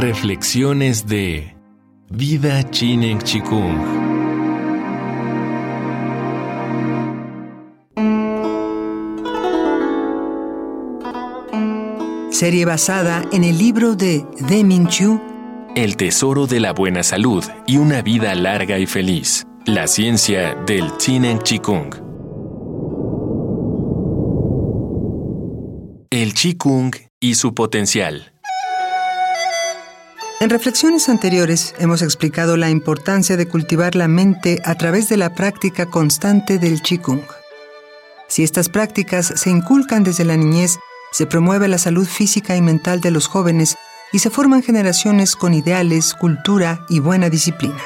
Reflexiones de Vida Chinen Chikung. Serie basada en el libro de Deming Chu, El tesoro de la buena salud y una vida larga y feliz. La ciencia del Chinen Chikung. El Chikung y su potencial. En reflexiones anteriores hemos explicado la importancia de cultivar la mente a través de la práctica constante del Qigong. Si estas prácticas se inculcan desde la niñez, se promueve la salud física y mental de los jóvenes y se forman generaciones con ideales, cultura y buena disciplina.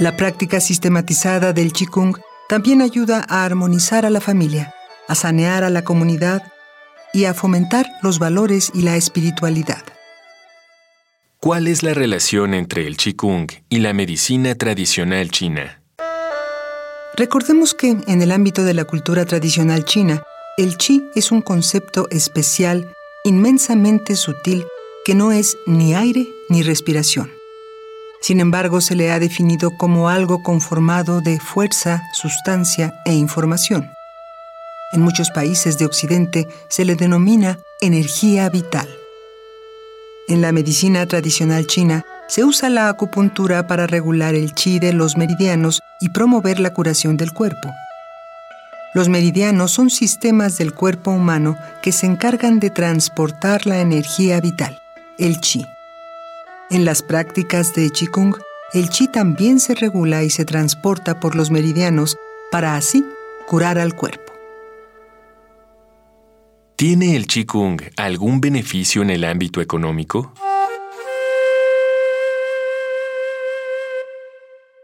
La práctica sistematizada del Qigong también ayuda a armonizar a la familia, a sanear a la comunidad y a fomentar los valores y la espiritualidad. ¿Cuál es la relación entre el Qigong y la medicina tradicional china? Recordemos que en el ámbito de la cultura tradicional china, el chi es un concepto especial, inmensamente sutil, que no es ni aire ni respiración. Sin embargo, se le ha definido como algo conformado de fuerza, sustancia e información. En muchos países de Occidente se le denomina energía vital. En la medicina tradicional china se usa la acupuntura para regular el chi de los meridianos y promover la curación del cuerpo. Los meridianos son sistemas del cuerpo humano que se encargan de transportar la energía vital, el chi. En las prácticas de Qigong, el chi también se regula y se transporta por los meridianos para así curar al cuerpo. ¿Tiene el Qigong algún beneficio en el ámbito económico?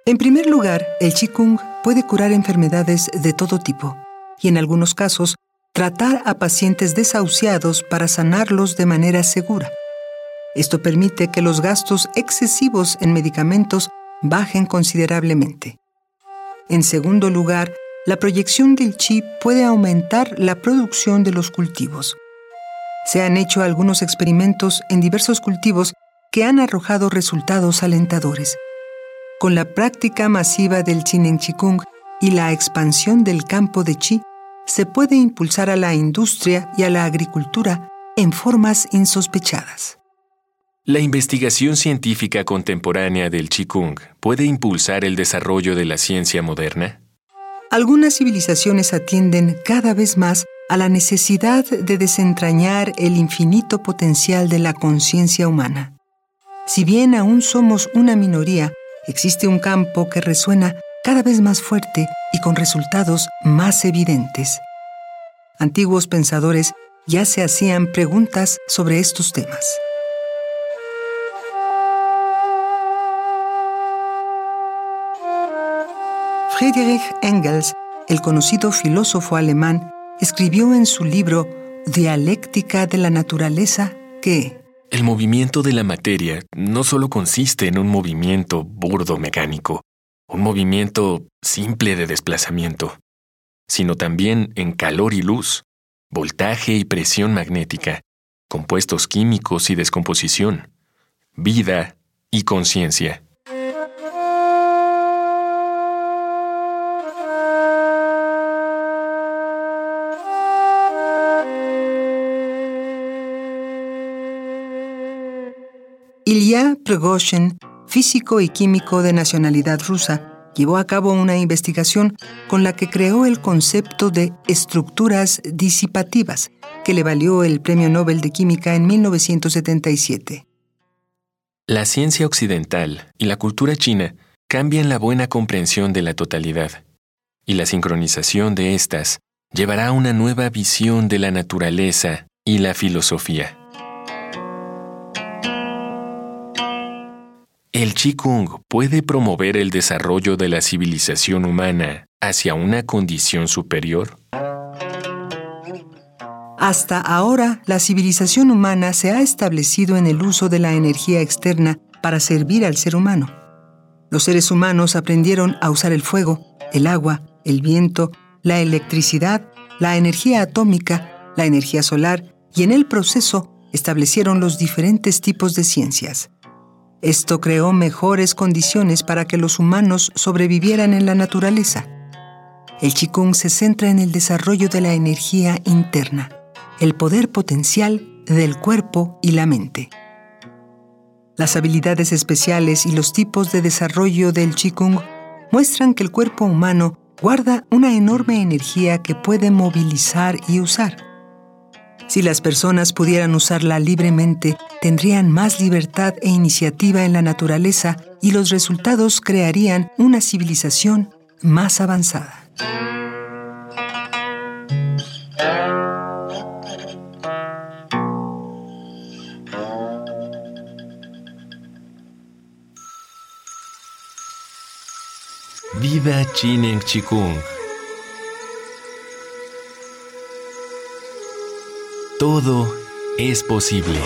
En primer lugar, el Qigong puede curar enfermedades de todo tipo y en algunos casos tratar a pacientes desahuciados para sanarlos de manera segura. Esto permite que los gastos excesivos en medicamentos bajen considerablemente. En segundo lugar, la proyección del chi puede aumentar la producción de los cultivos. Se han hecho algunos experimentos en diversos cultivos que han arrojado resultados alentadores. Con la práctica masiva del Chinen Chikung y la expansión del campo de chi, se puede impulsar a la industria y a la agricultura en formas insospechadas. La investigación científica contemporánea del Qigong puede impulsar el desarrollo de la ciencia moderna. Algunas civilizaciones atienden cada vez más a la necesidad de desentrañar el infinito potencial de la conciencia humana. Si bien aún somos una minoría, existe un campo que resuena cada vez más fuerte y con resultados más evidentes. Antiguos pensadores ya se hacían preguntas sobre estos temas. Friedrich Engels, el conocido filósofo alemán, escribió en su libro Dialéctica de la Naturaleza que el movimiento de la materia no solo consiste en un movimiento burdo mecánico, un movimiento simple de desplazamiento, sino también en calor y luz, voltaje y presión magnética, compuestos químicos y descomposición, vida y conciencia. Ilya Prigozhin, físico y químico de nacionalidad rusa, llevó a cabo una investigación con la que creó el concepto de estructuras disipativas, que le valió el Premio Nobel de Química en 1977. La ciencia occidental y la cultura china cambian la buena comprensión de la totalidad, y la sincronización de estas llevará a una nueva visión de la naturaleza y la filosofía. ¿El Qigong puede promover el desarrollo de la civilización humana hacia una condición superior? Hasta ahora, la civilización humana se ha establecido en el uso de la energía externa para servir al ser humano. Los seres humanos aprendieron a usar el fuego, el agua, el viento, la electricidad, la energía atómica, la energía solar y en el proceso establecieron los diferentes tipos de ciencias. Esto creó mejores condiciones para que los humanos sobrevivieran en la naturaleza. El Qigong se centra en el desarrollo de la energía interna, el poder potencial del cuerpo y la mente. Las habilidades especiales y los tipos de desarrollo del Qigong muestran que el cuerpo humano guarda una enorme energía que puede movilizar y usar. Si las personas pudieran usarla libremente, tendrían más libertad e iniciativa en la naturaleza y los resultados crearían una civilización más avanzada. Viva Chinen Chikung. Todo es posible.